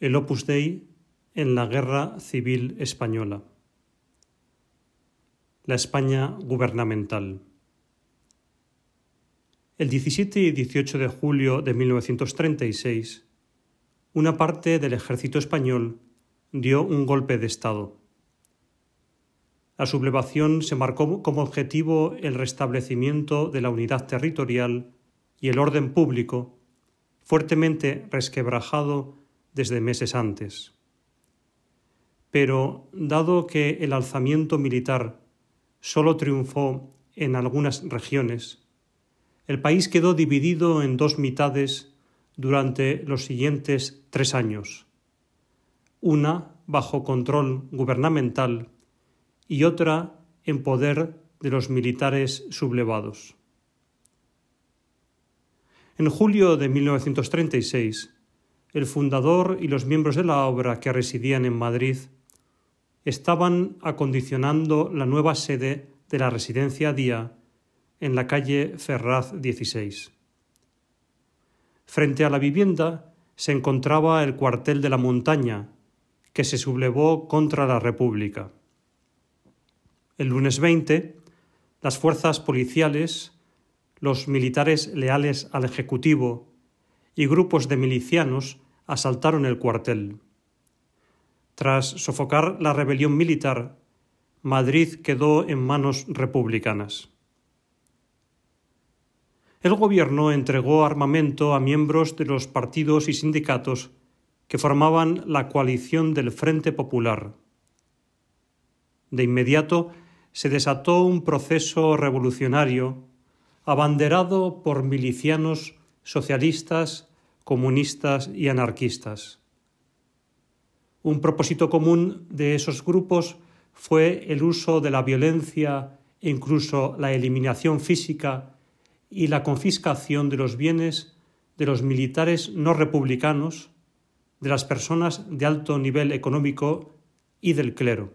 el Opus Dei en la Guerra Civil Española. La España gubernamental. El 17 y 18 de julio de 1936, una parte del ejército español dio un golpe de Estado. La sublevación se marcó como objetivo el restablecimiento de la unidad territorial y el orden público, fuertemente resquebrajado desde meses antes. Pero, dado que el alzamiento militar solo triunfó en algunas regiones, el país quedó dividido en dos mitades durante los siguientes tres años, una bajo control gubernamental y otra en poder de los militares sublevados. En julio de 1936, el fundador y los miembros de la obra que residían en Madrid estaban acondicionando la nueva sede de la residencia Día en la calle Ferraz 16. Frente a la vivienda se encontraba el cuartel de la montaña, que se sublevó contra la República. El lunes 20, las fuerzas policiales, los militares leales al Ejecutivo y grupos de milicianos asaltaron el cuartel. Tras sofocar la rebelión militar, Madrid quedó en manos republicanas. El gobierno entregó armamento a miembros de los partidos y sindicatos que formaban la coalición del Frente Popular. De inmediato se desató un proceso revolucionario abanderado por milicianos socialistas comunistas y anarquistas. Un propósito común de esos grupos fue el uso de la violencia incluso la eliminación física y la confiscación de los bienes de los militares no republicanos, de las personas de alto nivel económico y del clero.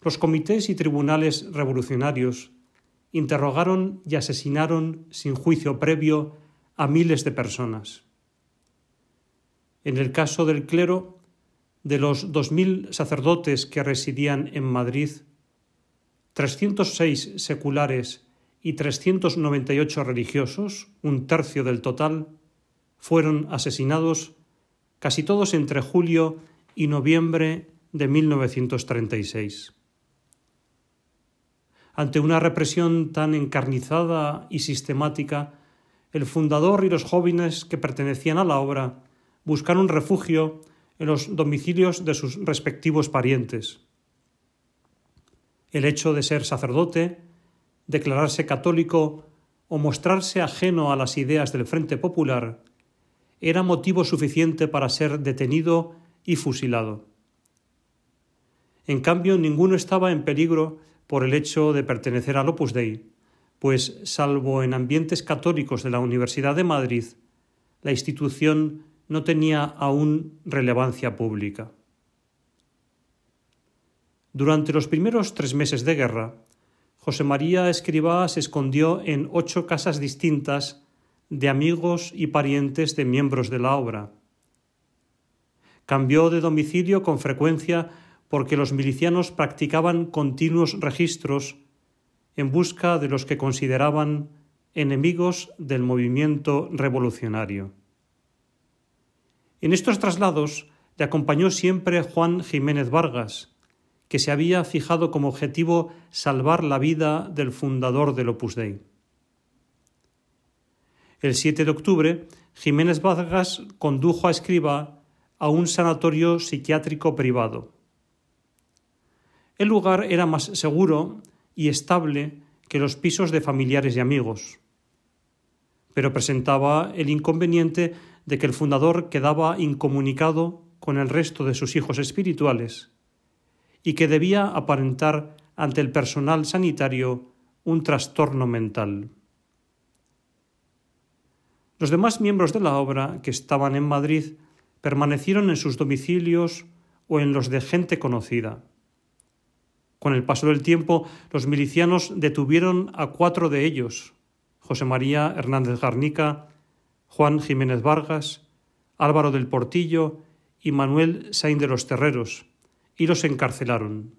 Los comités y tribunales revolucionarios interrogaron y asesinaron sin juicio previo a miles de personas. En el caso del clero, de los 2.000 sacerdotes que residían en Madrid, 306 seculares y 398 religiosos, un tercio del total, fueron asesinados, casi todos entre julio y noviembre de 1936. Ante una represión tan encarnizada y sistemática, el fundador y los jóvenes que pertenecían a la obra buscaron refugio en los domicilios de sus respectivos parientes. El hecho de ser sacerdote, declararse católico o mostrarse ajeno a las ideas del Frente Popular era motivo suficiente para ser detenido y fusilado. En cambio, ninguno estaba en peligro por el hecho de pertenecer al Opus Dei, pues salvo en ambientes católicos de la Universidad de Madrid, la institución no tenía aún relevancia pública. Durante los primeros tres meses de guerra, José María Escribá se escondió en ocho casas distintas de amigos y parientes de miembros de la obra. Cambió de domicilio con frecuencia porque los milicianos practicaban continuos registros en busca de los que consideraban enemigos del movimiento revolucionario. En estos traslados le acompañó siempre Juan Jiménez Vargas, que se había fijado como objetivo salvar la vida del fundador del Opus Dei. El 7 de octubre, Jiménez Vargas condujo a Escriba a un sanatorio psiquiátrico privado. El lugar era más seguro y estable que los pisos de familiares y amigos. Pero presentaba el inconveniente de que el fundador quedaba incomunicado con el resto de sus hijos espirituales y que debía aparentar ante el personal sanitario un trastorno mental. Los demás miembros de la obra que estaban en Madrid permanecieron en sus domicilios o en los de gente conocida. Con el paso del tiempo, los milicianos detuvieron a cuatro de ellos, José María Hernández Garnica, Juan Jiménez Vargas, Álvaro del Portillo y Manuel Sain de los Terreros, y los encarcelaron.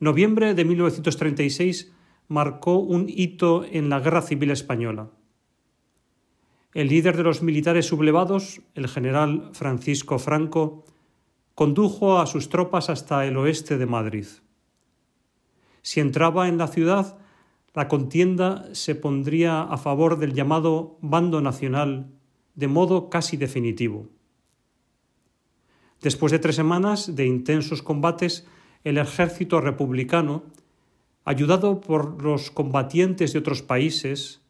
Noviembre de 1936 marcó un hito en la Guerra Civil Española. El líder de los militares sublevados, el general Francisco Franco, condujo a sus tropas hasta el oeste de Madrid. Si entraba en la ciudad, la contienda se pondría a favor del llamado bando nacional de modo casi definitivo. Después de tres semanas de intensos combates, el ejército republicano, ayudado por los combatientes de otros países,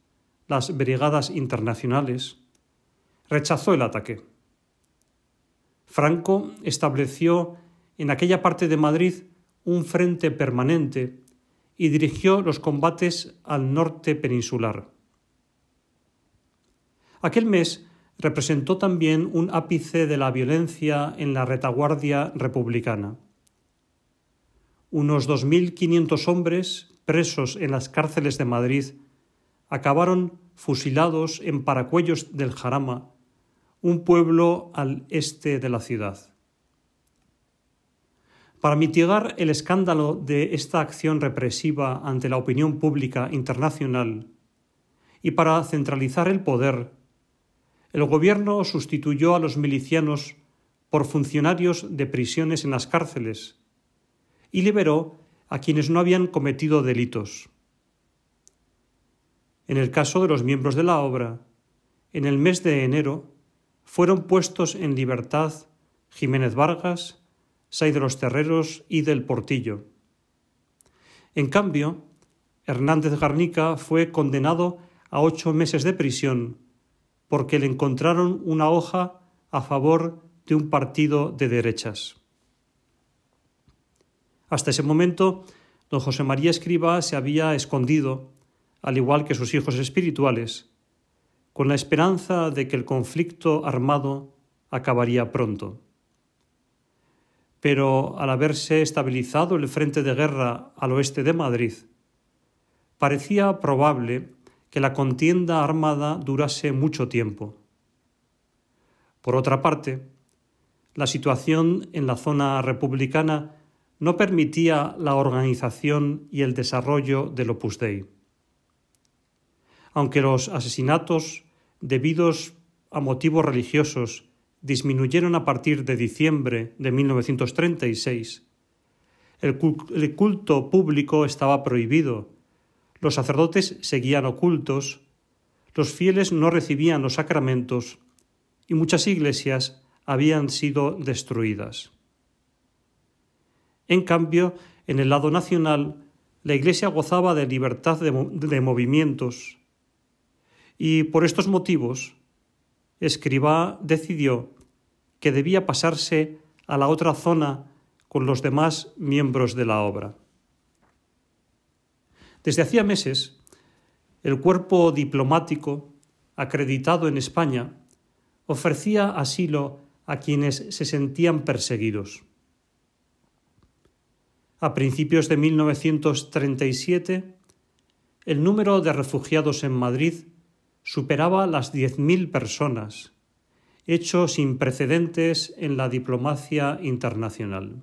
las brigadas internacionales, rechazó el ataque. Franco estableció en aquella parte de Madrid un frente permanente y dirigió los combates al norte peninsular. Aquel mes representó también un ápice de la violencia en la retaguardia republicana. Unos 2.500 hombres presos en las cárceles de Madrid acabaron fusilados en Paracuellos del Jarama, un pueblo al este de la ciudad. Para mitigar el escándalo de esta acción represiva ante la opinión pública internacional y para centralizar el poder, el gobierno sustituyó a los milicianos por funcionarios de prisiones en las cárceles y liberó a quienes no habían cometido delitos. En el caso de los miembros de la obra, en el mes de enero fueron puestos en libertad Jiménez Vargas, Say de los Terreros y del Portillo. En cambio, Hernández Garnica fue condenado a ocho meses de prisión porque le encontraron una hoja a favor de un partido de derechas. Hasta ese momento, don José María Escriba se había escondido, al igual que sus hijos espirituales, con la esperanza de que el conflicto armado acabaría pronto pero al haberse estabilizado el frente de guerra al oeste de Madrid, parecía probable que la contienda armada durase mucho tiempo. Por otra parte, la situación en la zona republicana no permitía la organización y el desarrollo del Opus Dei. Aunque los asesinatos debidos a motivos religiosos disminuyeron a partir de diciembre de 1936. El culto público estaba prohibido, los sacerdotes seguían ocultos, los fieles no recibían los sacramentos y muchas iglesias habían sido destruidas. En cambio, en el lado nacional, la Iglesia gozaba de libertad de, de movimientos y por estos motivos Escribá decidió que debía pasarse a la otra zona con los demás miembros de la obra. Desde hacía meses, el cuerpo diplomático, acreditado en España, ofrecía asilo a quienes se sentían perseguidos. A principios de 1937, el número de refugiados en Madrid superaba las 10.000 personas, hecho sin precedentes en la diplomacia internacional.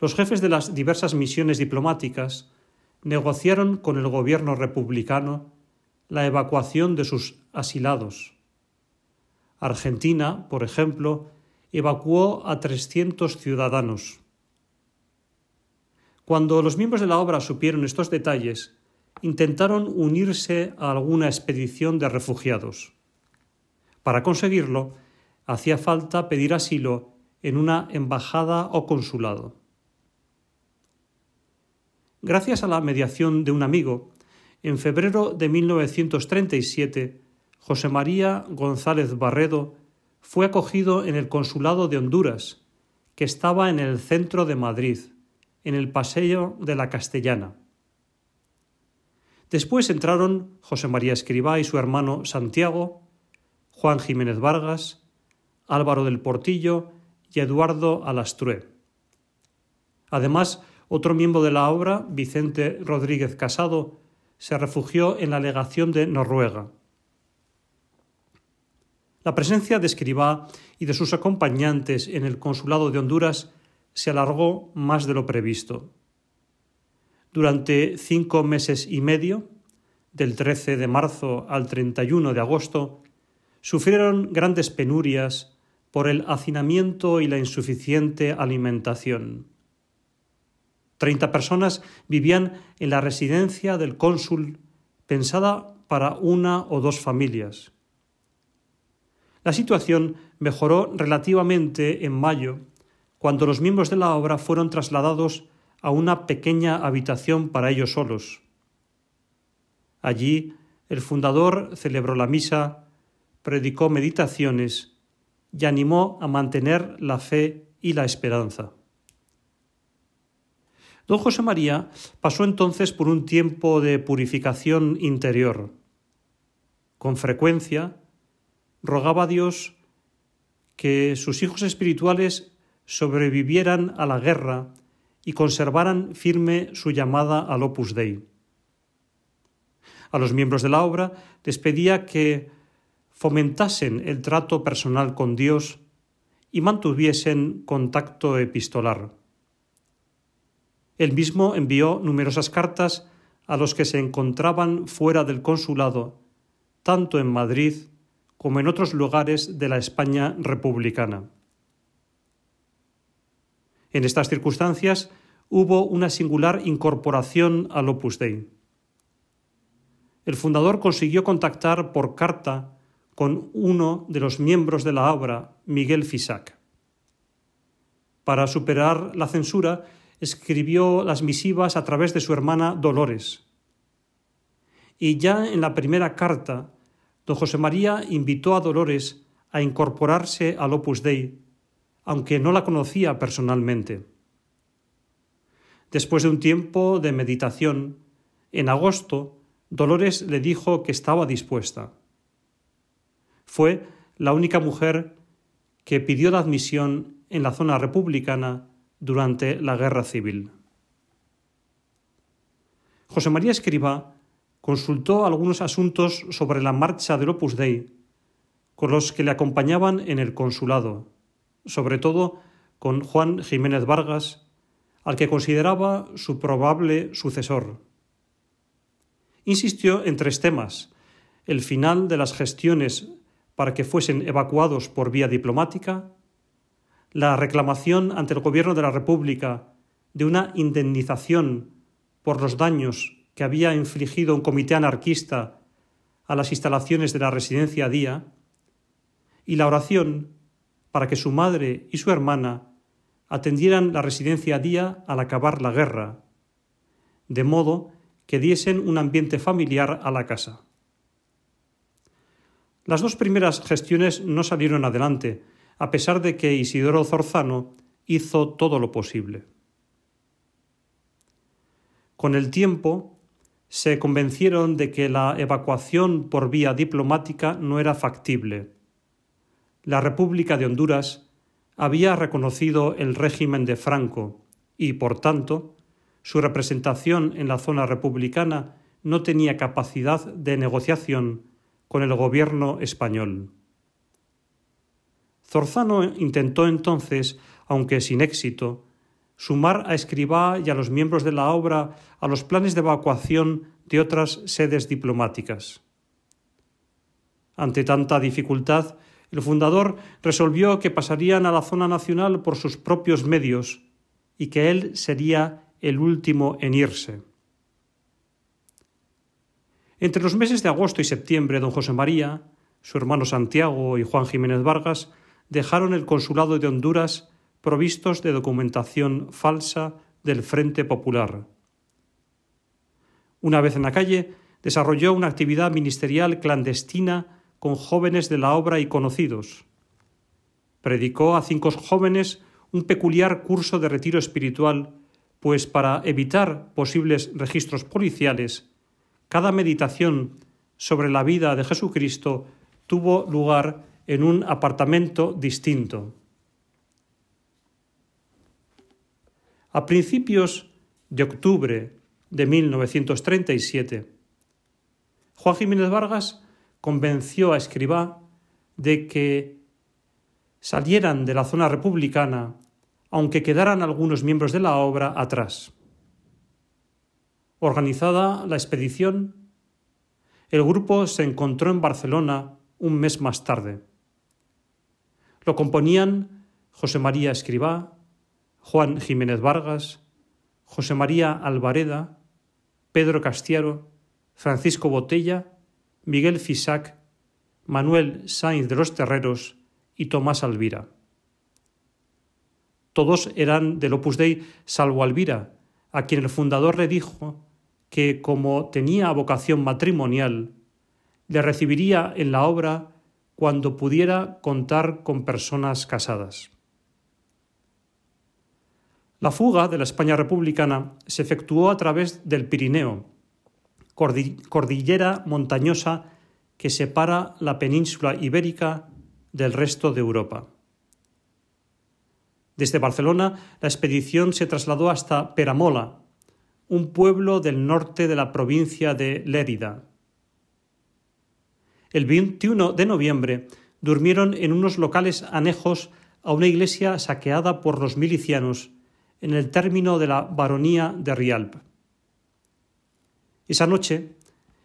Los jefes de las diversas misiones diplomáticas negociaron con el gobierno republicano la evacuación de sus asilados. Argentina, por ejemplo, evacuó a 300 ciudadanos. Cuando los miembros de la obra supieron estos detalles, intentaron unirse a alguna expedición de refugiados. Para conseguirlo, hacía falta pedir asilo en una embajada o consulado. Gracias a la mediación de un amigo, en febrero de 1937, José María González Barredo fue acogido en el Consulado de Honduras, que estaba en el centro de Madrid, en el Paseo de la Castellana. Después entraron José María Escribá y su hermano Santiago, Juan Jiménez Vargas, Álvaro del Portillo y Eduardo Alastrué. Además, otro miembro de la obra, Vicente Rodríguez Casado, se refugió en la legación de Noruega. La presencia de Escribá y de sus acompañantes en el consulado de Honduras se alargó más de lo previsto. Durante cinco meses y medio, del 13 de marzo al 31 de agosto, sufrieron grandes penurias por el hacinamiento y la insuficiente alimentación. Treinta personas vivían en la residencia del cónsul pensada para una o dos familias. La situación mejoró relativamente en mayo, cuando los miembros de la obra fueron trasladados a una pequeña habitación para ellos solos. Allí el fundador celebró la misa, predicó meditaciones y animó a mantener la fe y la esperanza. Don José María pasó entonces por un tiempo de purificación interior. Con frecuencia rogaba a Dios que sus hijos espirituales sobrevivieran a la guerra y conservaran firme su llamada al Opus Dei. A los miembros de la obra les pedía que fomentasen el trato personal con Dios y mantuviesen contacto epistolar. Él mismo envió numerosas cartas a los que se encontraban fuera del consulado, tanto en Madrid como en otros lugares de la España republicana. En estas circunstancias hubo una singular incorporación al Opus Dei. El fundador consiguió contactar por carta con uno de los miembros de la obra, Miguel Fisac. Para superar la censura, escribió las misivas a través de su hermana Dolores. Y ya en la primera carta, don José María invitó a Dolores a incorporarse al Opus Dei, aunque no la conocía personalmente. Después de un tiempo de meditación, en agosto, Dolores le dijo que estaba dispuesta. Fue la única mujer que pidió la admisión en la zona republicana durante la Guerra Civil. José María Escriba consultó algunos asuntos sobre la marcha del Opus Dei con los que le acompañaban en el consulado, sobre todo con Juan Jiménez Vargas, al que consideraba su probable sucesor. Insistió en tres temas el final de las gestiones para que fuesen evacuados por vía diplomática, la reclamación ante el Gobierno de la República de una indemnización por los daños que había infligido un comité anarquista a las instalaciones de la residencia Día, y la oración para que su madre y su hermana atendieran la residencia Día al acabar la guerra, de modo que diesen un ambiente familiar a la casa. Las dos primeras gestiones no salieron adelante, a pesar de que Isidoro Zorzano hizo todo lo posible. Con el tiempo, se convencieron de que la evacuación por vía diplomática no era factible. La República de Honduras había reconocido el régimen de Franco y, por tanto, su representación en la zona republicana no tenía capacidad de negociación con el gobierno español. Zorzano intentó entonces, aunque sin éxito, sumar a Escribá y a los miembros de la obra a los planes de evacuación de otras sedes diplomáticas. Ante tanta dificultad, el fundador resolvió que pasarían a la zona nacional por sus propios medios y que él sería el último en irse. Entre los meses de agosto y septiembre, don José María, su hermano Santiago y Juan Jiménez Vargas dejaron el consulado de Honduras provistos de documentación falsa del Frente Popular. Una vez en la calle, desarrolló una actividad ministerial clandestina con jóvenes de la obra y conocidos. Predicó a cinco jóvenes un peculiar curso de retiro espiritual, pues para evitar posibles registros policiales, cada meditación sobre la vida de Jesucristo tuvo lugar en un apartamento distinto. A principios de octubre de 1937, Juan Jiménez Vargas convenció a Escribá de que salieran de la zona republicana, aunque quedaran algunos miembros de la obra atrás. Organizada la expedición, el grupo se encontró en Barcelona un mes más tarde. Lo componían José María Escribá, Juan Jiménez Vargas, José María Alvareda, Pedro Castiaro, Francisco Botella, Miguel Fisac, Manuel Sainz de los Terreros y Tomás Alvira. Todos eran del Opus Dei, salvo Alvira, a quien el fundador le dijo que, como tenía vocación matrimonial, le recibiría en la obra cuando pudiera contar con personas casadas. La fuga de la España republicana se efectuó a través del Pirineo, cordillera montañosa que separa la península ibérica del resto de Europa. Desde Barcelona, la expedición se trasladó hasta Peramola, un pueblo del norte de la provincia de Lérida. El 21 de noviembre durmieron en unos locales anejos a una iglesia saqueada por los milicianos en el término de la baronía de Rialp. Esa noche,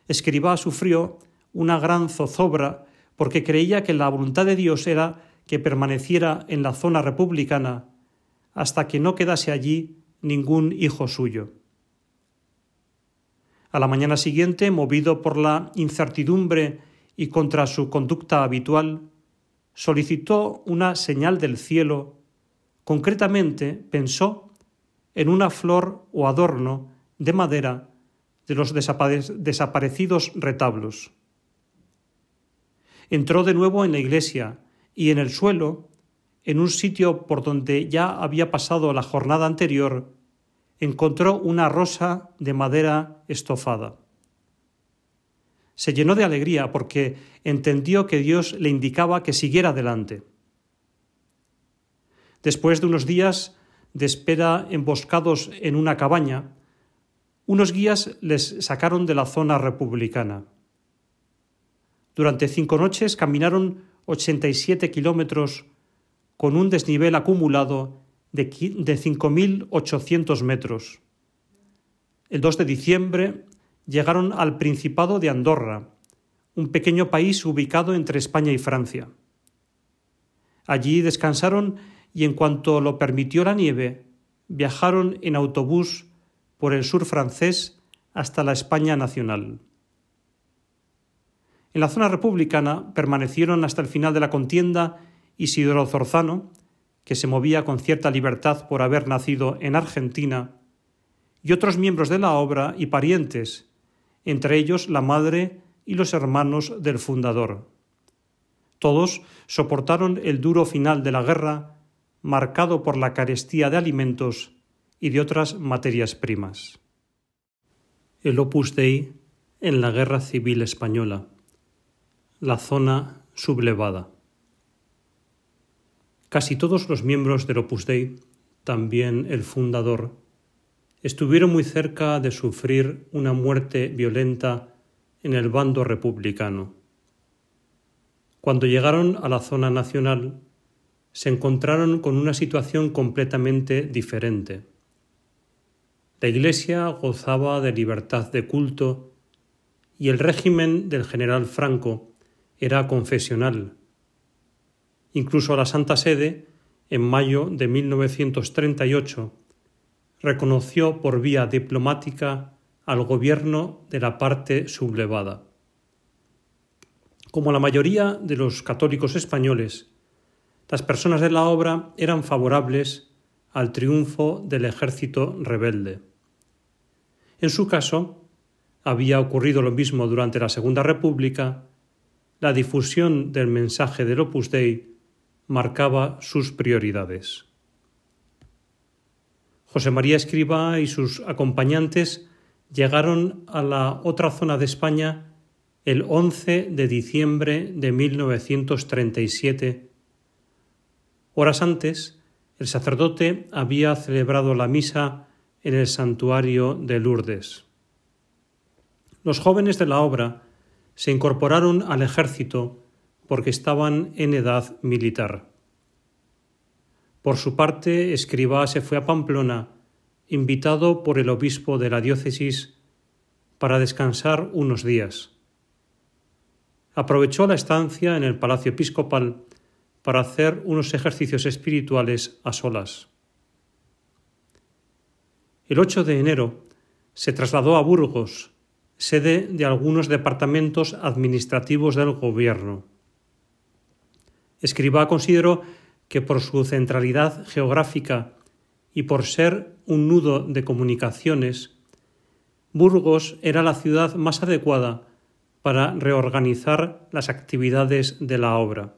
Escribá sufrió una gran zozobra porque creía que la voluntad de Dios era que permaneciera en la zona republicana hasta que no quedase allí ningún hijo suyo. A la mañana siguiente, movido por la incertidumbre y contra su conducta habitual, solicitó una señal del cielo, concretamente pensó en una flor o adorno de madera de los desaparecidos retablos. Entró de nuevo en la iglesia y en el suelo en un sitio por donde ya había pasado la jornada anterior, encontró una rosa de madera estofada. Se llenó de alegría porque entendió que Dios le indicaba que siguiera adelante. Después de unos días de espera emboscados en una cabaña, unos guías les sacaron de la zona republicana. Durante cinco noches caminaron 87 kilómetros con un desnivel acumulado de 5.800 metros. El 2 de diciembre llegaron al Principado de Andorra, un pequeño país ubicado entre España y Francia. Allí descansaron y en cuanto lo permitió la nieve, viajaron en autobús por el sur francés hasta la España nacional. En la zona republicana permanecieron hasta el final de la contienda Isidoro Zorzano, que se movía con cierta libertad por haber nacido en Argentina, y otros miembros de la obra y parientes, entre ellos la madre y los hermanos del fundador. Todos soportaron el duro final de la guerra, marcado por la carestía de alimentos y de otras materias primas. El Opus Dei en la Guerra Civil Española. La zona sublevada. Casi todos los miembros del Opus Dei, también el fundador, estuvieron muy cerca de sufrir una muerte violenta en el bando republicano. Cuando llegaron a la zona nacional, se encontraron con una situación completamente diferente. La Iglesia gozaba de libertad de culto y el régimen del general Franco era confesional, Incluso la Santa Sede, en mayo de 1938, reconoció por vía diplomática al gobierno de la parte sublevada. Como la mayoría de los católicos españoles, las personas de la obra eran favorables al triunfo del ejército rebelde. En su caso, había ocurrido lo mismo durante la Segunda República, la difusión del mensaje del Opus Dei marcaba sus prioridades. José María Escriba y sus acompañantes llegaron a la otra zona de España el 11 de diciembre de 1937. Horas antes, el sacerdote había celebrado la misa en el santuario de Lourdes. Los jóvenes de la obra se incorporaron al ejército porque estaban en edad militar. Por su parte, Escribá se fue a Pamplona, invitado por el obispo de la diócesis, para descansar unos días. Aprovechó la estancia en el palacio episcopal para hacer unos ejercicios espirituales a solas. El 8 de enero se trasladó a Burgos, sede de algunos departamentos administrativos del gobierno. Escribá consideró que por su centralidad geográfica y por ser un nudo de comunicaciones, Burgos era la ciudad más adecuada para reorganizar las actividades de la obra.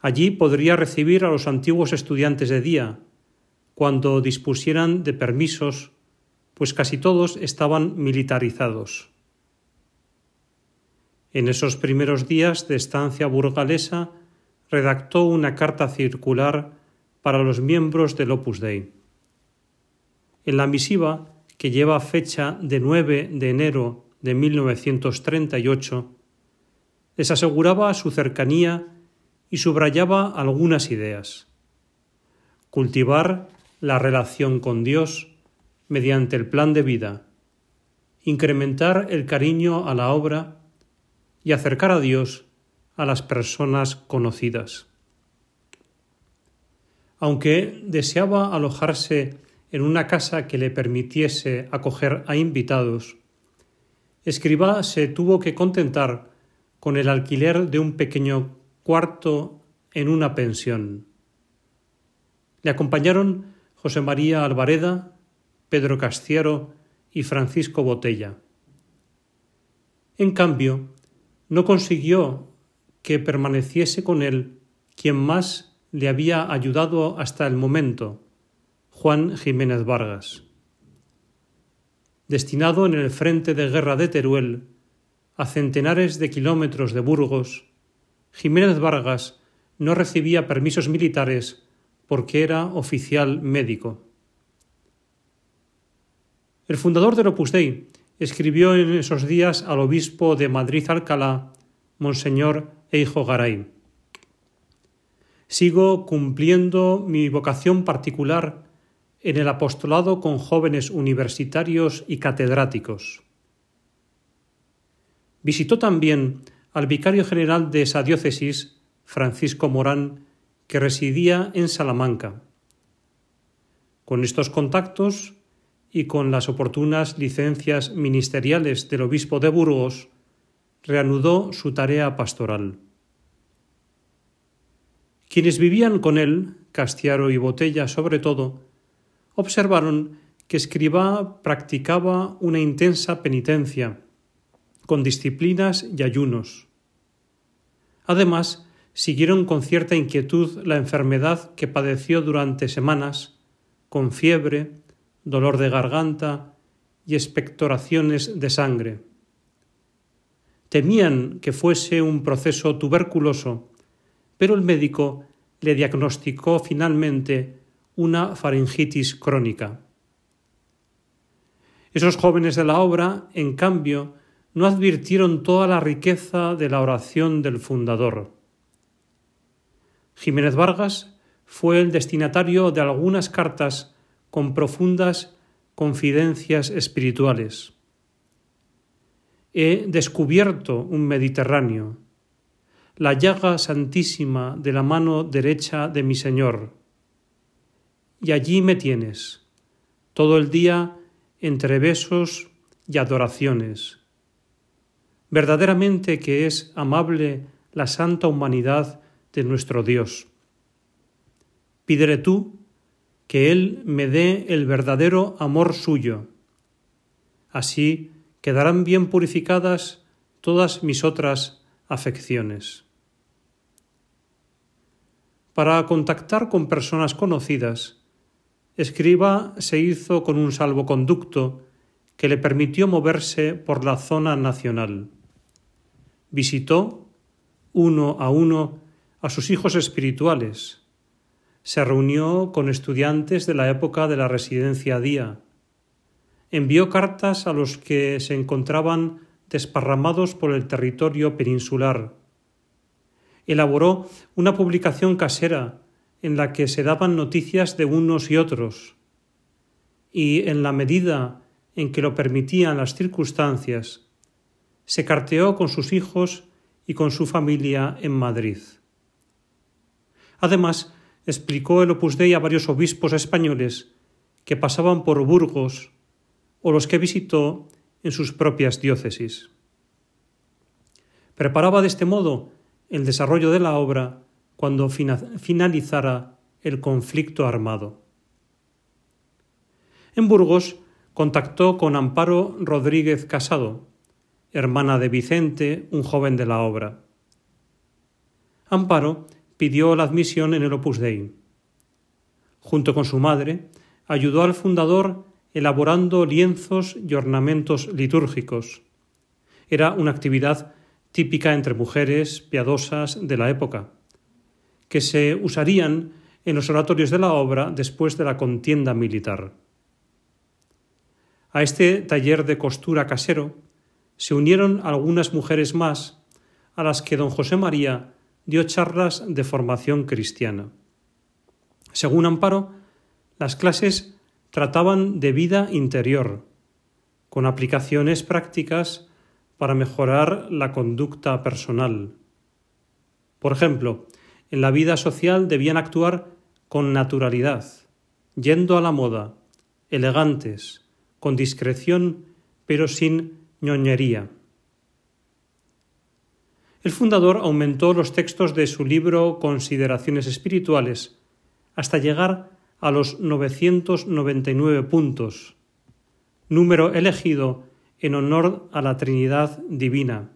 Allí podría recibir a los antiguos estudiantes de día, cuando dispusieran de permisos, pues casi todos estaban militarizados. En esos primeros días de estancia burgalesa redactó una carta circular para los miembros del Opus Dei. En la misiva, que lleva fecha de 9 de enero de 1938, les aseguraba su cercanía y subrayaba algunas ideas. Cultivar la relación con Dios mediante el plan de vida, incrementar el cariño a la obra y acercar a Dios a las personas conocidas. Aunque deseaba alojarse en una casa que le permitiese acoger a invitados, Escribá se tuvo que contentar con el alquiler de un pequeño cuarto en una pensión. Le acompañaron José María Alvareda, Pedro Castiero y Francisco Botella. En cambio, no consiguió que permaneciese con él quien más le había ayudado hasta el momento, Juan Jiménez Vargas. Destinado en el frente de guerra de Teruel, a centenares de kilómetros de Burgos, Jiménez Vargas no recibía permisos militares porque era oficial médico. El fundador del Opus Dei escribió en esos días al obispo de Madrid Alcalá, Monseñor Eijo Garay. Sigo cumpliendo mi vocación particular en el apostolado con jóvenes universitarios y catedráticos. Visitó también al vicario general de esa diócesis, Francisco Morán, que residía en Salamanca. Con estos contactos y con las oportunas licencias ministeriales del obispo de Burgos, reanudó su tarea pastoral. Quienes vivían con él, Castiaro y Botella sobre todo, observaron que Escribá practicaba una intensa penitencia, con disciplinas y ayunos. Además, siguieron con cierta inquietud la enfermedad que padeció durante semanas, con fiebre, dolor de garganta y expectoraciones de sangre. Temían que fuese un proceso tuberculoso, pero el médico le diagnosticó finalmente una faringitis crónica. Esos jóvenes de la obra, en cambio, no advirtieron toda la riqueza de la oración del fundador. Jiménez Vargas fue el destinatario de algunas cartas con profundas confidencias espirituales. He descubierto un Mediterráneo, la llaga santísima de la mano derecha de mi Señor. Y allí me tienes, todo el día entre besos y adoraciones verdaderamente que es amable la santa humanidad de nuestro Dios. Pídele tú que Él me dé el verdadero amor suyo. Así quedarán bien purificadas todas mis otras afecciones. Para contactar con personas conocidas, Escriba se hizo con un salvoconducto que le permitió moverse por la zona nacional visitó uno a uno a sus hijos espirituales, se reunió con estudiantes de la época de la residencia día, envió cartas a los que se encontraban desparramados por el territorio peninsular, elaboró una publicación casera en la que se daban noticias de unos y otros, y en la medida en que lo permitían las circunstancias, se carteó con sus hijos y con su familia en Madrid. Además, explicó el Opus Dei a varios obispos españoles que pasaban por Burgos o los que visitó en sus propias diócesis. Preparaba de este modo el desarrollo de la obra cuando finalizara el conflicto armado. En Burgos contactó con Amparo Rodríguez Casado, hermana de Vicente, un joven de la obra. Amparo pidió la admisión en el Opus Dei. Junto con su madre, ayudó al fundador elaborando lienzos y ornamentos litúrgicos. Era una actividad típica entre mujeres piadosas de la época, que se usarían en los oratorios de la obra después de la contienda militar. A este taller de costura casero se unieron algunas mujeres más a las que don José María dio charlas de formación cristiana. Según Amparo, las clases trataban de vida interior, con aplicaciones prácticas para mejorar la conducta personal. Por ejemplo, en la vida social debían actuar con naturalidad, yendo a la moda, elegantes, con discreción, pero sin ñoñería. El fundador aumentó los textos de su libro Consideraciones Espirituales hasta llegar a los 999 puntos, número elegido en honor a la Trinidad Divina.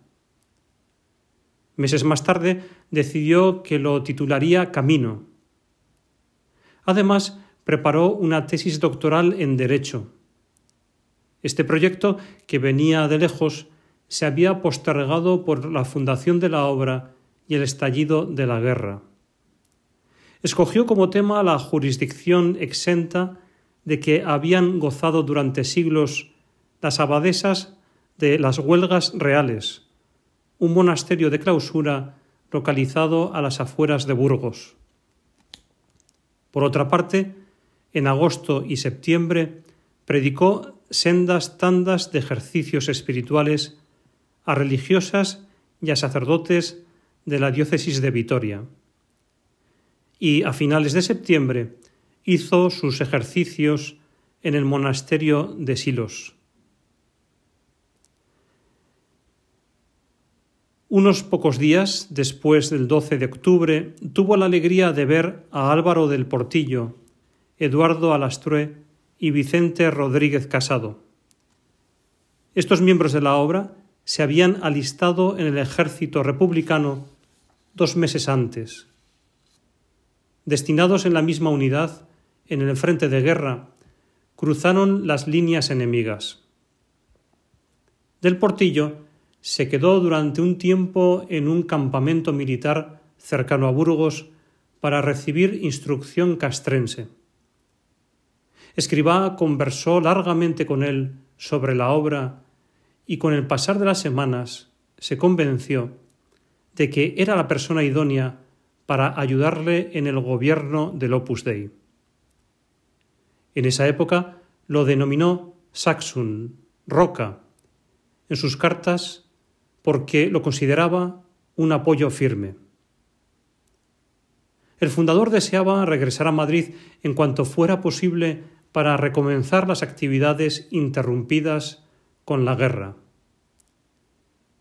Meses más tarde decidió que lo titularía Camino. Además, preparó una tesis doctoral en Derecho. Este proyecto, que venía de lejos, se había postergado por la fundación de la obra y el estallido de la guerra. Escogió como tema la jurisdicción exenta de que habían gozado durante siglos las abadesas de las huelgas reales, un monasterio de clausura localizado a las afueras de Burgos. Por otra parte, en agosto y septiembre predicó sendas tandas de ejercicios espirituales a religiosas y a sacerdotes de la diócesis de Vitoria. Y a finales de septiembre hizo sus ejercicios en el monasterio de Silos. Unos pocos días después del 12 de octubre tuvo la alegría de ver a Álvaro del Portillo, Eduardo Alastrue y Vicente Rodríguez Casado. Estos miembros de la obra se habían alistado en el ejército republicano dos meses antes. Destinados en la misma unidad, en el frente de guerra, cruzaron las líneas enemigas. Del Portillo se quedó durante un tiempo en un campamento militar cercano a Burgos para recibir instrucción castrense. Escribá conversó largamente con él sobre la obra y con el pasar de las semanas se convenció de que era la persona idónea para ayudarle en el gobierno del Opus Dei. En esa época lo denominó Saxon, Roca, en sus cartas porque lo consideraba un apoyo firme. El fundador deseaba regresar a Madrid en cuanto fuera posible para recomenzar las actividades interrumpidas con la guerra.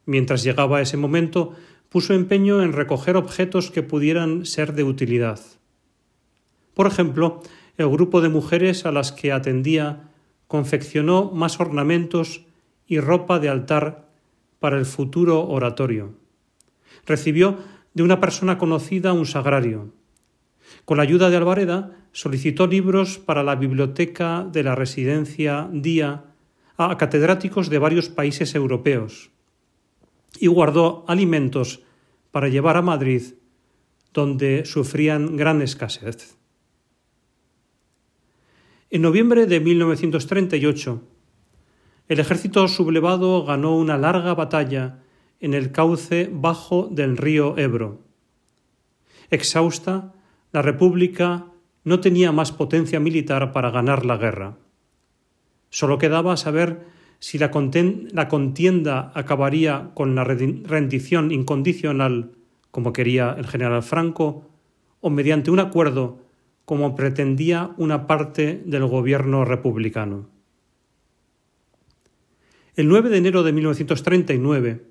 Mientras llegaba ese momento, puso empeño en recoger objetos que pudieran ser de utilidad. Por ejemplo, el grupo de mujeres a las que atendía confeccionó más ornamentos y ropa de altar para el futuro oratorio. Recibió de una persona conocida un sagrario. Con la ayuda de Alvareda solicitó libros para la biblioteca de la residencia Día a catedráticos de varios países europeos y guardó alimentos para llevar a Madrid, donde sufrían gran escasez. En noviembre de 1938, el ejército sublevado ganó una larga batalla en el cauce bajo del río Ebro. Exhausta, la República no tenía más potencia militar para ganar la guerra. Solo quedaba saber si la, contienda acabaría con la rendición incondicional, como quería el general Franco, o mediante un acuerdo, como pretendía una parte del gobierno republicano. El 9 de enero de 1939,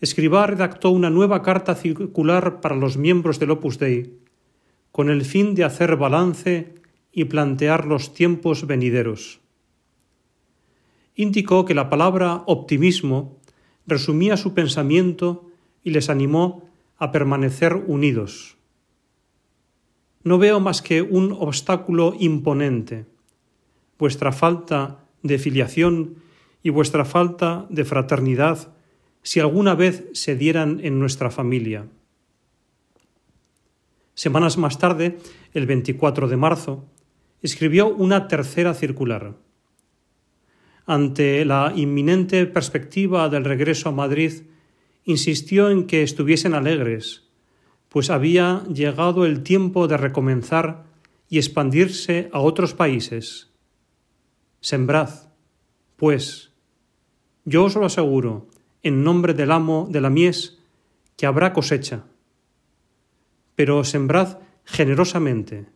Escribá redactó una nueva carta circular para los miembros del Opus Dei, con el fin de hacer balance y plantear los tiempos venideros. Indicó que la palabra optimismo resumía su pensamiento y les animó a permanecer unidos. No veo más que un obstáculo imponente, vuestra falta de filiación y vuestra falta de fraternidad si alguna vez se dieran en nuestra familia. Semanas más tarde, el 24 de marzo, escribió una tercera circular. Ante la inminente perspectiva del regreso a Madrid, insistió en que estuviesen alegres, pues había llegado el tiempo de recomenzar y expandirse a otros países. Sembrad, pues, yo os lo aseguro, en nombre del amo de la mies, que habrá cosecha. Pero sembrad generosamente.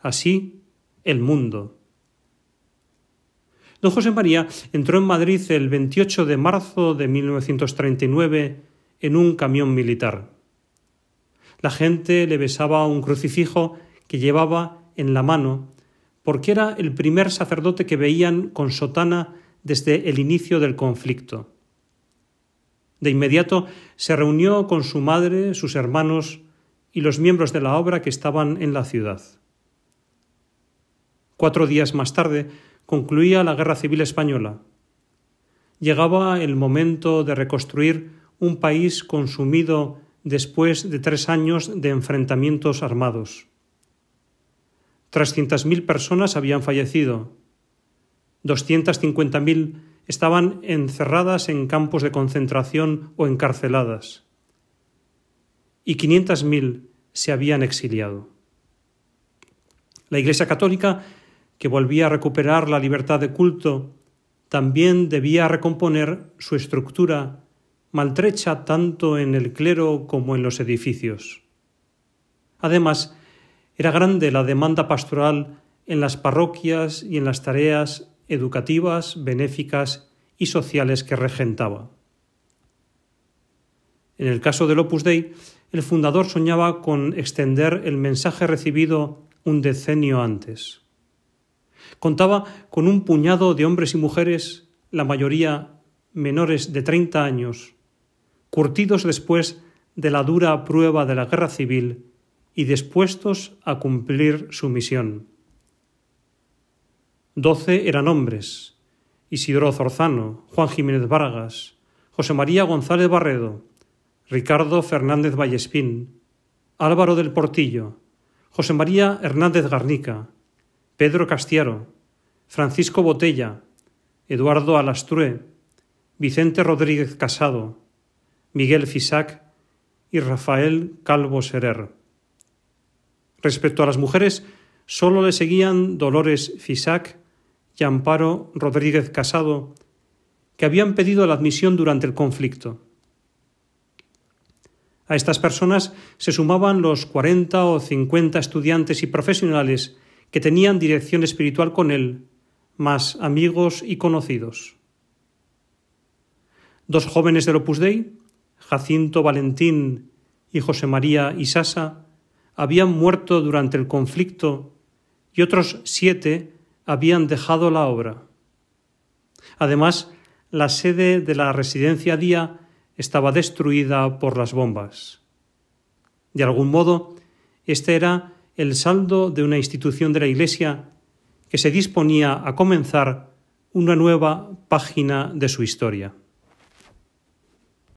Así el mundo. Don José María entró en Madrid el 28 de marzo de 1939 en un camión militar. La gente le besaba un crucifijo que llevaba en la mano, porque era el primer sacerdote que veían con sotana desde el inicio del conflicto. De inmediato se reunió con su madre, sus hermanos y los miembros de la obra que estaban en la ciudad. Cuatro días más tarde concluía la Guerra Civil Española. Llegaba el momento de reconstruir un país consumido después de tres años de enfrentamientos armados. Trescientas mil personas habían fallecido. Doscientas cincuenta mil estaban encerradas en campos de concentración o encarceladas, y 500.000 se habían exiliado. La Iglesia Católica, que volvía a recuperar la libertad de culto, también debía recomponer su estructura, maltrecha tanto en el clero como en los edificios. Además, era grande la demanda pastoral en las parroquias y en las tareas educativas, benéficas y sociales que regentaba. En el caso del Opus Dei, el fundador soñaba con extender el mensaje recibido un decenio antes. Contaba con un puñado de hombres y mujeres, la mayoría menores de treinta años, curtidos después de la dura prueba de la guerra civil y dispuestos a cumplir su misión. Doce eran hombres, Isidoro Zorzano, Juan Jiménez Vargas, José María González Barredo, Ricardo Fernández Vallespín, Álvaro del Portillo, José María Hernández Garnica, Pedro Castiaro, Francisco Botella, Eduardo Alastrue, Vicente Rodríguez Casado, Miguel Fisac y Rafael Calvo Serer. Respecto a las mujeres, solo le seguían Dolores Fisac y Amparo Rodríguez Casado, que habían pedido la admisión durante el conflicto. A estas personas se sumaban los cuarenta o cincuenta estudiantes y profesionales que tenían dirección espiritual con él, más amigos y conocidos. Dos jóvenes del Opus Dei, Jacinto Valentín y José María Isasa, habían muerto durante el conflicto y otros siete habían dejado la obra. Además, la sede de la residencia Día estaba destruida por las bombas. De algún modo, este era el saldo de una institución de la Iglesia que se disponía a comenzar una nueva página de su historia.